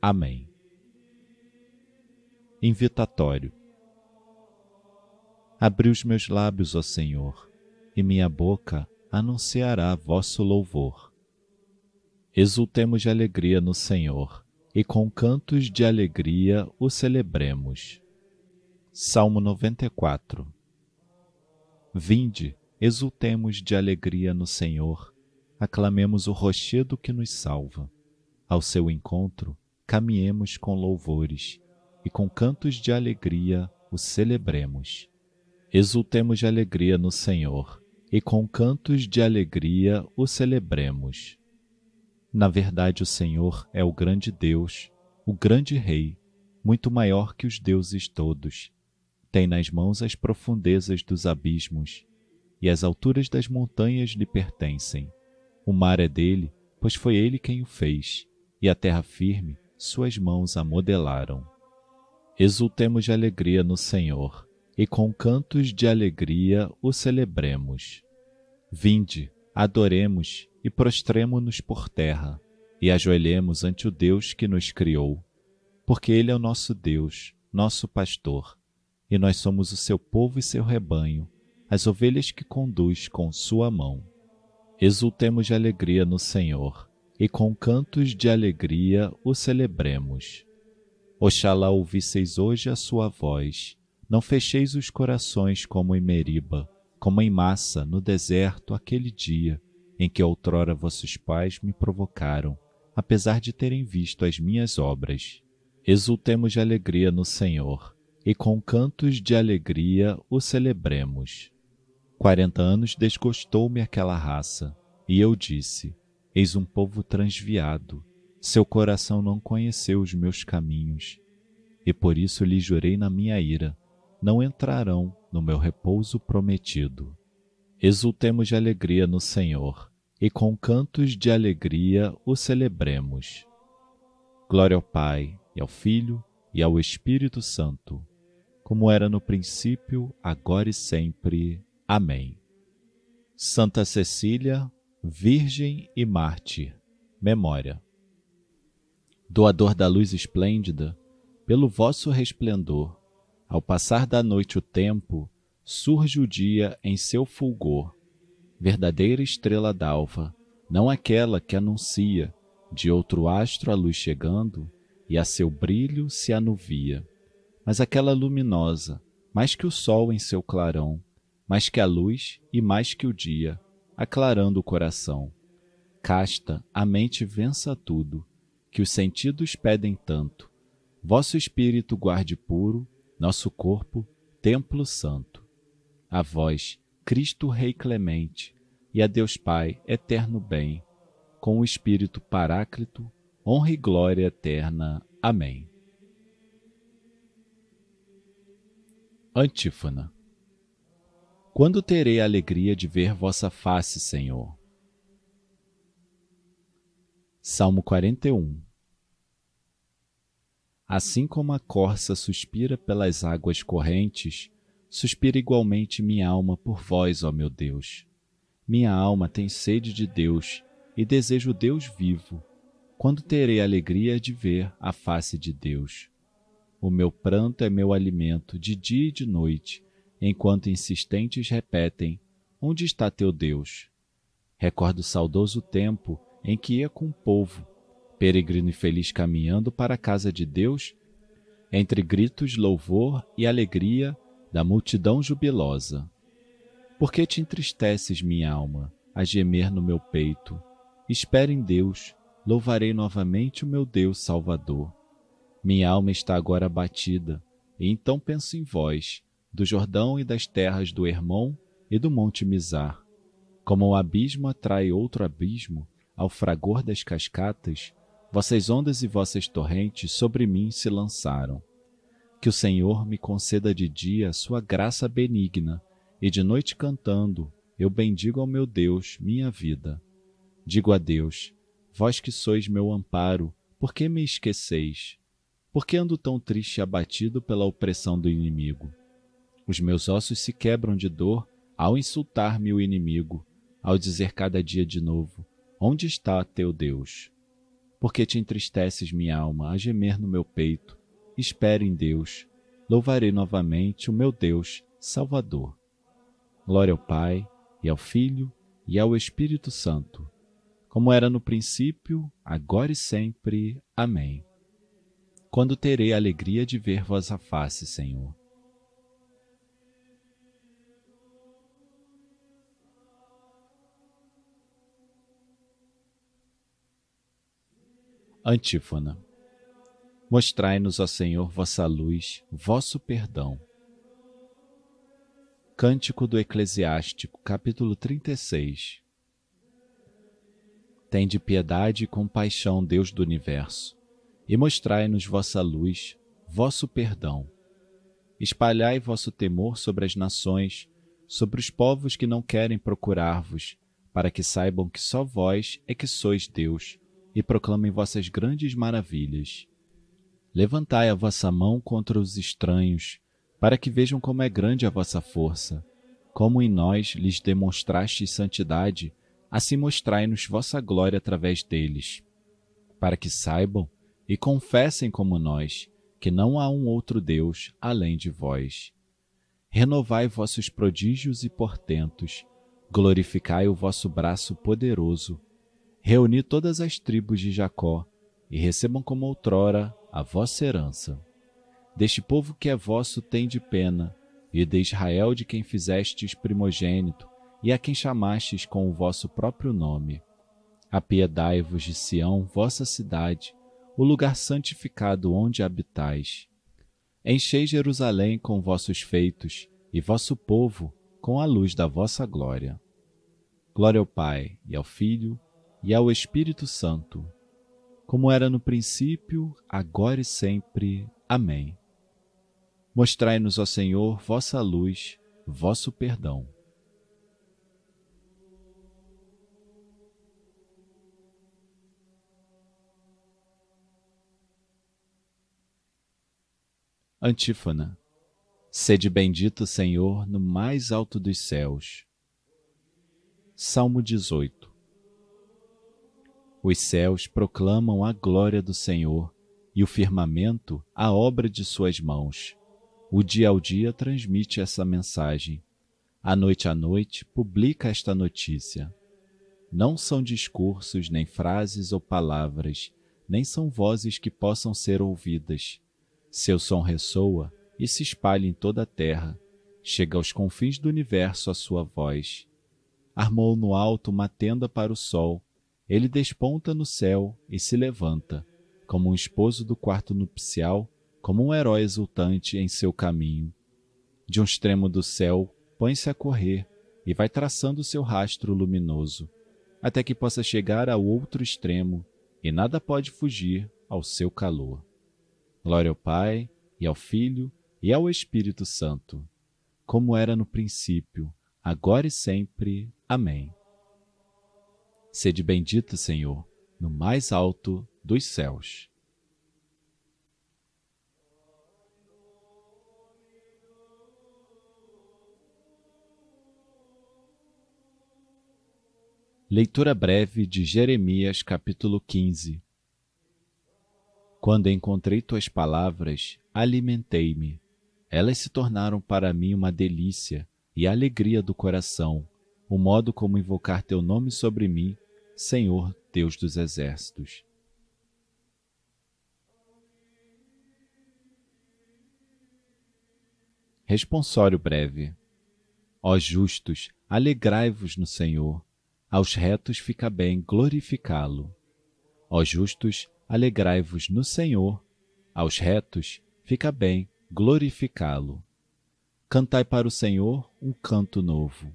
Amém. Invitatório. Abri os meus lábios, ó Senhor, e minha boca anunciará vosso louvor. Exultemos de alegria no Senhor, e com cantos de alegria o celebremos. Salmo 94 Vinde, exultemos de alegria no Senhor, aclamemos o rochedo que nos salva. Ao seu encontro, caminhemos com louvores e com cantos de alegria o celebremos. Exultemos de alegria no Senhor e com cantos de alegria o celebremos. Na verdade, o Senhor é o grande Deus, o grande Rei, muito maior que os deuses todos. Tem nas mãos as profundezas dos abismos, e as alturas das montanhas lhe pertencem. O mar é dele, pois foi ele quem o fez, e a terra firme suas mãos a modelaram. Exultemos de alegria no Senhor, e com cantos de alegria o celebremos. Vinde, adoremos e prostremo-nos por terra, e ajoelhemos ante o Deus que nos criou, porque Ele é o nosso Deus, nosso pastor, e nós somos o seu povo e seu rebanho, as ovelhas que conduz com sua mão. Exultemos de alegria no Senhor, e com cantos de alegria o celebremos. Oxalá ouvisseis hoje a sua voz, não fecheis os corações como em Meriba, como em massa no deserto aquele dia em que outrora vossos pais me provocaram, apesar de terem visto as minhas obras. Exultemos de alegria no Senhor, e com cantos de alegria o celebremos. Quarenta anos desgostou-me aquela raça, e eu disse: Eis um povo transviado, seu coração não conheceu os meus caminhos, e por isso lhe jurei na minha ira: não entrarão no meu repouso prometido. Exultemos de alegria no Senhor, e com cantos de alegria o celebremos. Glória ao Pai, e ao Filho, e ao Espírito Santo, como era no princípio, agora e sempre. Amém. Santa Cecília, Virgem e Mártir. Memória. Doador da luz esplêndida, pelo vosso resplendor, ao passar da noite o tempo, surge o dia em seu fulgor. Verdadeira estrela d'alva, não aquela que anuncia de outro astro a luz chegando e a seu brilho se anuvia, mas aquela luminosa, mais que o sol em seu clarão, mais que a luz e mais que o dia, aclarando o coração. Casta, a mente vença tudo, que os sentidos pedem tanto. Vosso espírito guarde puro, nosso corpo, templo santo. A vós, Cristo Rei clemente, e a Deus Pai, eterno bem, com o Espírito Paráclito, honra e glória eterna. Amém. Antífona quando terei a alegria de ver vossa face, Senhor? Salmo 41 Assim como a corça suspira pelas águas correntes, suspira igualmente minha alma por vós, ó meu Deus. Minha alma tem sede de Deus e desejo Deus vivo. Quando terei a alegria de ver a face de Deus? O meu pranto é meu alimento de dia e de noite enquanto insistentes repetem: Onde está teu Deus? Recordo o saudoso tempo em que ia com o povo, peregrino e feliz caminhando para a casa de Deus, entre gritos, louvor e alegria da multidão jubilosa. Por que te entristeces, minha alma, a gemer no meu peito? Espere em Deus, louvarei novamente o meu Deus Salvador. Minha alma está agora abatida, e então penso em vós, do Jordão e das terras do Hermon e do Monte Mizar. Como o abismo atrai outro abismo ao fragor das cascatas, Vossas ondas e vossas torrentes sobre mim se lançaram. Que o Senhor me conceda de dia sua graça benigna, e de noite cantando, eu bendigo ao meu Deus, minha vida. Digo a Deus: Vós que sois meu amparo, por que me esqueceis? Por que ando tão triste e abatido pela opressão do inimigo? Os meus ossos se quebram de dor ao insultar-me o inimigo, ao dizer cada dia de novo: Onde está teu Deus? Porque te entristeces, minha alma, a gemer no meu peito? Espere em Deus. Louvarei novamente o meu Deus, Salvador. Glória ao Pai, e ao Filho, e ao Espírito Santo, como era no princípio, agora e sempre. Amém. Quando terei a alegria de ver vossa face, Senhor. Antífona. Mostrai-nos, ó Senhor, vossa luz, vosso perdão. Cântico do Eclesiástico, capítulo 36. Tende piedade e compaixão, Deus do universo, e mostrai-nos vossa luz, vosso perdão. Espalhai vosso temor sobre as nações, sobre os povos que não querem procurar-vos, para que saibam que só vós é que sois Deus e proclamem vossas grandes maravilhas. Levantai a vossa mão contra os estranhos, para que vejam como é grande a vossa força, como em nós lhes demonstrastes santidade, assim mostrai-nos vossa glória através deles, para que saibam e confessem como nós que não há um outro Deus além de vós. Renovai vossos prodígios e portentos, glorificai o vosso braço poderoso, reuni todas as tribos de Jacó, e recebam como outrora a vossa herança. Deste povo que é vosso tem de pena, e de Israel de quem fizestes primogênito, e a quem chamastes com o vosso próprio nome. Apiedai-vos de Sião, vossa cidade, o lugar santificado onde habitais. Enchei Jerusalém com vossos feitos, e vosso povo com a luz da vossa glória. Glória ao Pai, e ao Filho, e ao Espírito Santo, como era no princípio, agora e sempre. Amém. Mostrai-nos, ó Senhor, vossa luz, vosso perdão. Antífona. Sede bendito, Senhor, no mais alto dos céus. Salmo 18 os céus proclamam a glória do Senhor e o firmamento a obra de suas mãos. O dia ao dia transmite essa mensagem. A noite à noite publica esta notícia. Não são discursos, nem frases ou palavras, nem são vozes que possam ser ouvidas. Seu som ressoa e se espalha em toda a terra. Chega aos confins do universo a sua voz. Armou no alto uma tenda para o sol ele desponta no céu e se levanta, como um esposo do quarto nupcial, como um herói exultante em seu caminho. De um extremo do céu, põe-se a correr e vai traçando seu rastro luminoso, até que possa chegar ao outro extremo, e nada pode fugir ao seu calor. Glória ao Pai, e ao Filho, e ao Espírito Santo, como era no princípio, agora e sempre. Amém. Sede bendito, Senhor, no mais alto dos céus. Leitura breve de Jeremias, capítulo 15. Quando encontrei tuas palavras, alimentei-me. Elas se tornaram para mim uma delícia e alegria do coração, o modo como invocar teu nome sobre mim Senhor Deus dos exércitos. Responsório breve. Ó justos, alegrai-vos no Senhor. Aos retos fica bem glorificá-lo. Ó justos, alegrai-vos no Senhor. Aos retos fica bem glorificá-lo. Cantai para o Senhor um canto novo.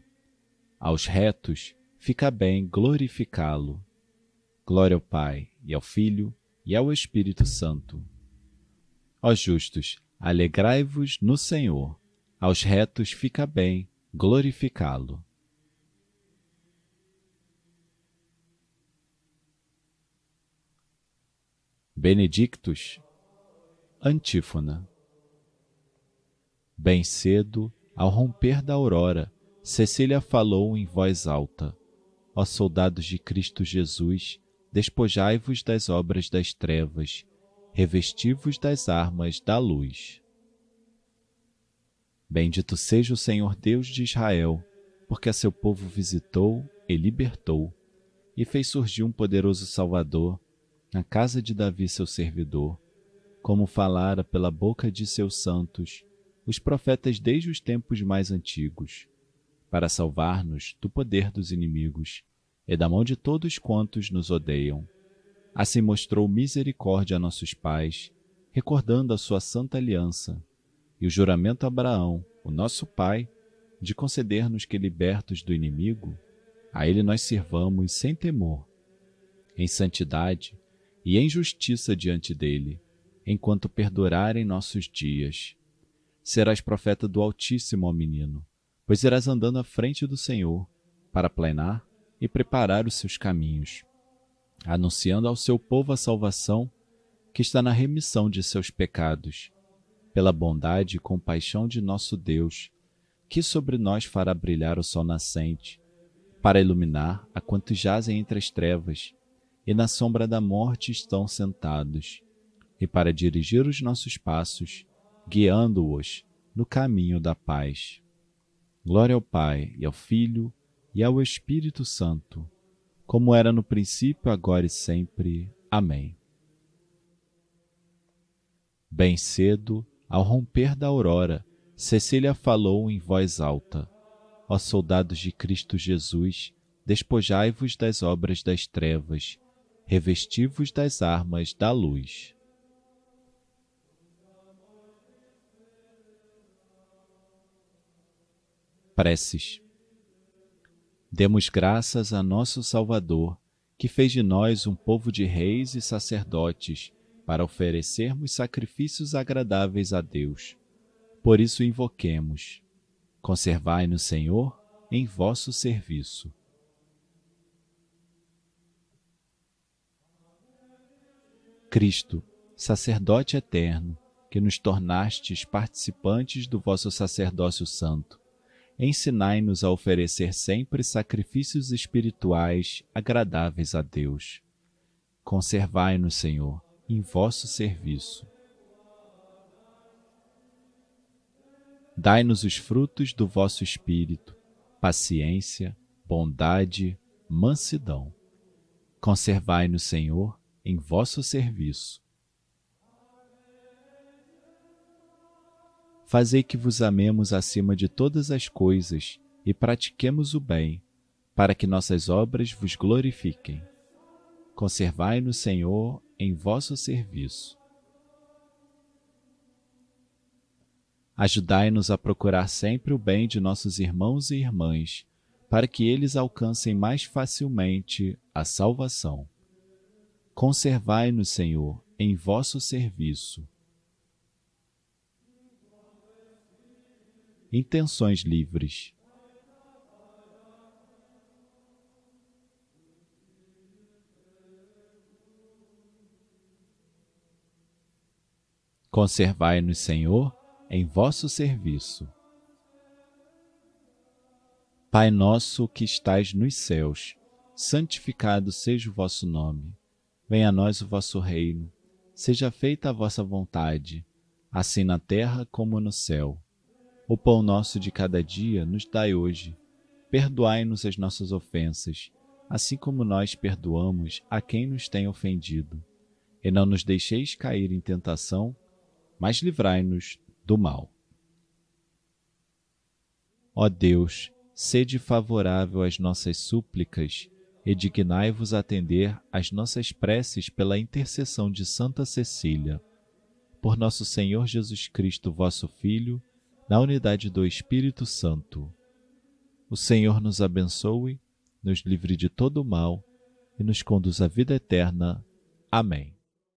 Aos retos fica bem glorificá-lo. Glória ao Pai, e ao Filho, e ao Espírito Santo. Ó justos, alegrai-vos no Senhor. Aos retos fica bem glorificá-lo. Benedictus, Antífona. Bem cedo, ao romper da aurora, Cecília falou em voz alta: Ó soldados de Cristo Jesus, despojai-vos das obras das trevas, revesti-vos das armas da luz. Bendito seja o Senhor Deus de Israel, porque a seu povo visitou e libertou, e fez surgir um poderoso Salvador na casa de Davi, seu servidor, como falara pela boca de seus santos, os profetas desde os tempos mais antigos, para salvar-nos do poder dos inimigos e da mão de todos quantos nos odeiam. Assim mostrou misericórdia a nossos pais, recordando a sua santa aliança e o juramento a Abraão, o nosso pai, de conceder-nos que, libertos do inimigo, a ele nós sirvamos sem temor, em santidade e em justiça diante dele, enquanto perdurarem nossos dias. Serás profeta do Altíssimo, ó menino, pois irás andando à frente do Senhor, para planear e preparar os seus caminhos, anunciando ao seu povo a salvação que está na remissão de seus pecados pela bondade e compaixão de nosso Deus, que sobre nós fará brilhar o sol nascente, para iluminar a quantos jazem entre as trevas e na sombra da morte estão sentados, e para dirigir os nossos passos, guiando-os no caminho da paz. Glória ao Pai e ao Filho e ao Espírito Santo, como era no princípio, agora e sempre. Amém. Bem cedo, ao romper da aurora, Cecília falou em voz alta: Ó soldados de Cristo Jesus, despojai-vos das obras das trevas, revesti-vos das armas da luz. Preces. Demos graças a nosso Salvador, que fez de nós um povo de reis e sacerdotes para oferecermos sacrifícios agradáveis a Deus. Por isso invoquemos: conservai-nos, Senhor, em vosso serviço. Cristo, sacerdote eterno, que nos tornastes participantes do vosso sacerdócio santo, ensinai-nos a oferecer sempre sacrifícios espirituais agradáveis a Deus. Conservai-nos, Senhor, em vosso serviço. Dai-nos os frutos do vosso Espírito, paciência, bondade, mansidão. Conservai-nos, Senhor, em vosso serviço. Fazei que vos amemos acima de todas as coisas e pratiquemos o bem, para que nossas obras vos glorifiquem. Conservai-nos, Senhor, em vosso serviço. Ajudai-nos a procurar sempre o bem de nossos irmãos e irmãs, para que eles alcancem mais facilmente a salvação. Conservai-nos, Senhor, em vosso serviço. Intenções livres. Conservai-nos, Senhor, em vosso serviço. Pai nosso que estais nos céus, santificado seja o vosso nome. Venha a nós o vosso reino. Seja feita a vossa vontade, assim na terra como no céu. O pão nosso de cada dia nos dai hoje. Perdoai-nos as nossas ofensas, assim como nós perdoamos a quem nos tem ofendido. E não nos deixeis cair em tentação, mas livrai-nos do mal. Ó Deus, sede favorável às nossas súplicas e dignai-vos atender às nossas preces pela intercessão de Santa Cecília. Por nosso Senhor Jesus Cristo, vosso Filho, na unidade do Espírito Santo. O Senhor nos abençoe, nos livre de todo o mal e nos conduz à vida eterna. Amém.